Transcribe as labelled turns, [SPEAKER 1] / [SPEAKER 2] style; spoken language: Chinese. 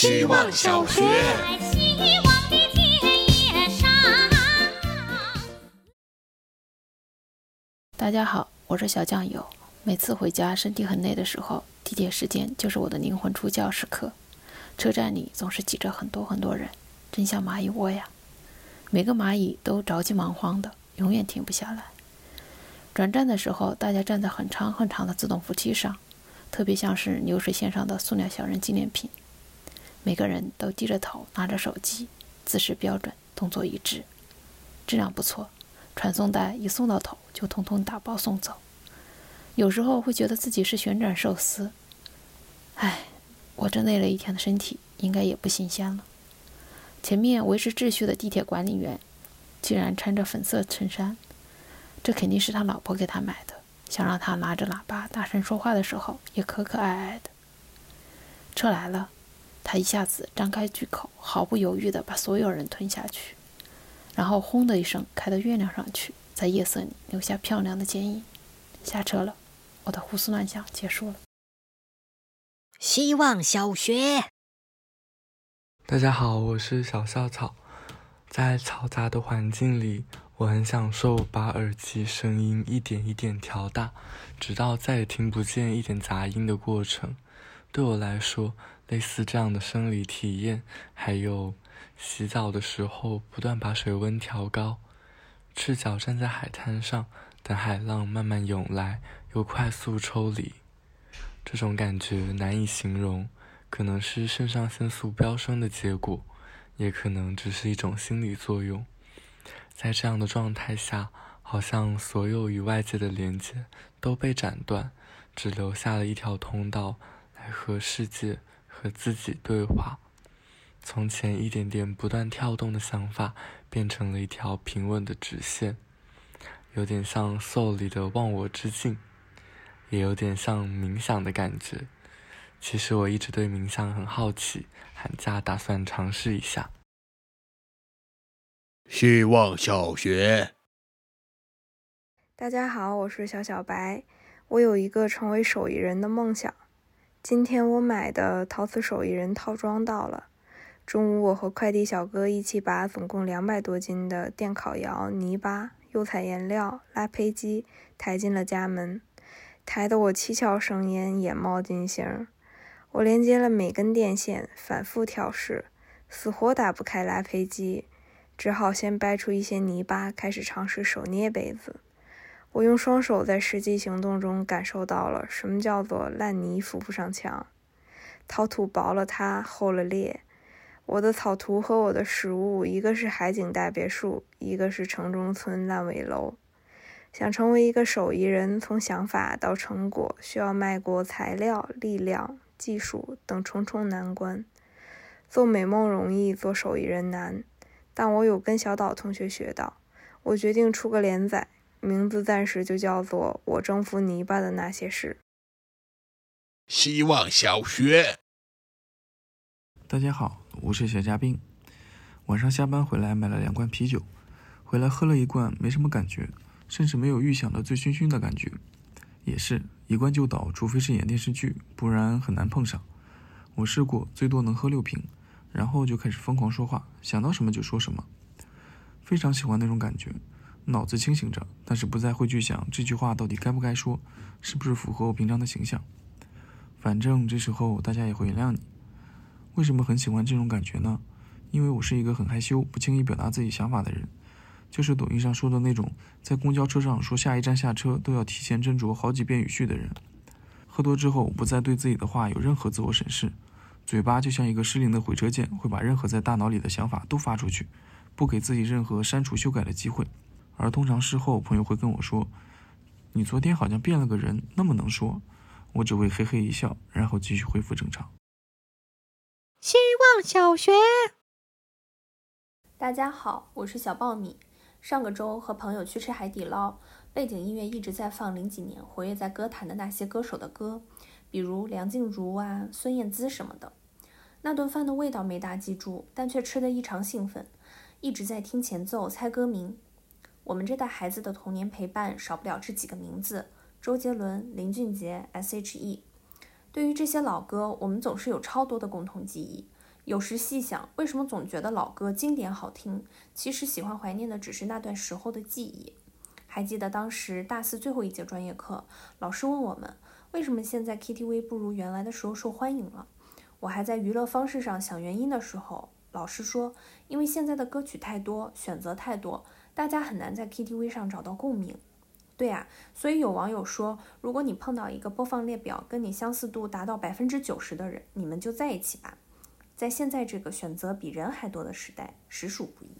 [SPEAKER 1] 希望小学。
[SPEAKER 2] 希望的田野上。
[SPEAKER 3] 大家好，我是小酱油。每次回家身体很累的时候，地铁时间就是我的灵魂出窍时刻。车站里总是挤着很多很多人，真像蚂蚁窝呀。每个蚂蚁都着急忙慌的，永远停不下来。转站的时候，大家站在很长很长的自动扶梯上，特别像是流水线上的塑料小人纪念品。每个人都低着头，拿着手机，姿势标准，动作一致，质量不错。传送带一送到头，就通通打包送走。有时候会觉得自己是旋转寿司，唉，我这累了一天的身体应该也不新鲜了。前面维持秩序的地铁管理员，竟然穿着粉色衬衫，这肯定是他老婆给他买的，想让他拿着喇叭大声说话的时候也可可爱爱的。车来了，他一下子张开巨口，毫不犹豫地把所有人吞下去，然后轰的一声开到月亮上去，在夜色里留下漂亮的剪影。下车了，我的胡思乱想结束了。
[SPEAKER 4] 希望小学。
[SPEAKER 5] 大家好，我是小校草。在嘈杂的环境里，我很享受把耳机声音一点一点调大，直到再也听不见一点杂音的过程。对我来说，类似这样的生理体验，还有洗澡的时候不断把水温调高，赤脚站在海滩上，等海浪慢慢涌来，又快速抽离，这种感觉难以形容。可能是肾上腺素飙升的结果，也可能只是一种心理作用。在这样的状态下，好像所有与外界的连接都被斩断，只留下了一条通道来和世界、和自己对话。从前一点点不断跳动的想法，变成了一条平稳的直线，有点像《Soul》里的忘我之境，也有点像冥想的感觉。其实我一直对冥想很好奇，寒假打算尝试一下。
[SPEAKER 1] 希望小学。
[SPEAKER 6] 大家好，我是小小白。我有一个成为手艺人的梦想。今天我买的陶瓷手艺人套装到了。中午我和快递小哥一起把总共两百多斤的电烤窑、泥巴、釉彩颜料、拉坯机抬进了家门，抬得我七窍生烟，眼冒金星。我连接了每根电线，反复调试，死活打不开拉坯机，只好先掰出一些泥巴，开始尝试手捏杯子。我用双手在实际行动中感受到了什么叫做烂泥扶不上墙，陶土薄了塌，厚了裂。我的草图和我的实物，一个是海景大别墅，一个是城中村烂尾楼。想成为一个手艺人，从想法到成果，需要迈过材料、力量。技术等重重难关，做美梦容易，做手艺人难。但我有跟小岛同学学到，我决定出个连载，名字暂时就叫做《我征服泥巴的那些事》。
[SPEAKER 1] 希望小学。
[SPEAKER 7] 大家好，我是小嘉宾。晚上下班回来买了两罐啤酒，回来喝了一罐，没什么感觉，甚至没有预想的醉醺醺的感觉。也是一罐就倒，除非是演电视剧，不然很难碰上。我试过，最多能喝六瓶，然后就开始疯狂说话，想到什么就说什么。非常喜欢那种感觉，脑子清醒着，但是不再会去想这句话到底该不该说，是不是符合我平常的形象。反正这时候大家也会原谅你。为什么很喜欢这种感觉呢？因为我是一个很害羞、不轻易表达自己想法的人。就是抖音上说的那种，在公交车上说下一站下车都要提前斟酌好几遍语序的人。喝多之后，不再对自己的话有任何自我审视，嘴巴就像一个失灵的回车键，会把任何在大脑里的想法都发出去，不给自己任何删除修改的机会。而通常事后，朋友会跟我说：“你昨天好像变了个人，那么能说。”我只会嘿嘿一笑，然后继续恢复正常。
[SPEAKER 4] 希望小学。
[SPEAKER 8] 大家好，我是小爆米。上个周和朋友去吃海底捞，背景音乐一直在放零几年活跃在歌坛的那些歌手的歌，比如梁静茹啊、孙燕姿什么的。那顿饭的味道没大记住，但却吃得异常兴奋，一直在听前奏、猜歌名。我们这代孩子的童年陪伴少不了这几个名字：周杰伦、林俊杰、S.H.E。对于这些老歌，我们总是有超多的共同记忆，有时细想，为什么总觉得老歌经典好听？其实喜欢怀念的只是那段时候的记忆。还记得当时大四最后一节专业课，老师问我们，为什么现在 KTV 不如原来的时候受欢迎了？我还在娱乐方式上想原因的时候，老师说，因为现在的歌曲太多，选择太多，大家很难在 KTV 上找到共鸣。对呀，所以有网友说，如果你碰到一个播放列表跟你相似度达到百分之九十的人，你们就在一起吧。在现在这个选择比人还多的时代，实属不易。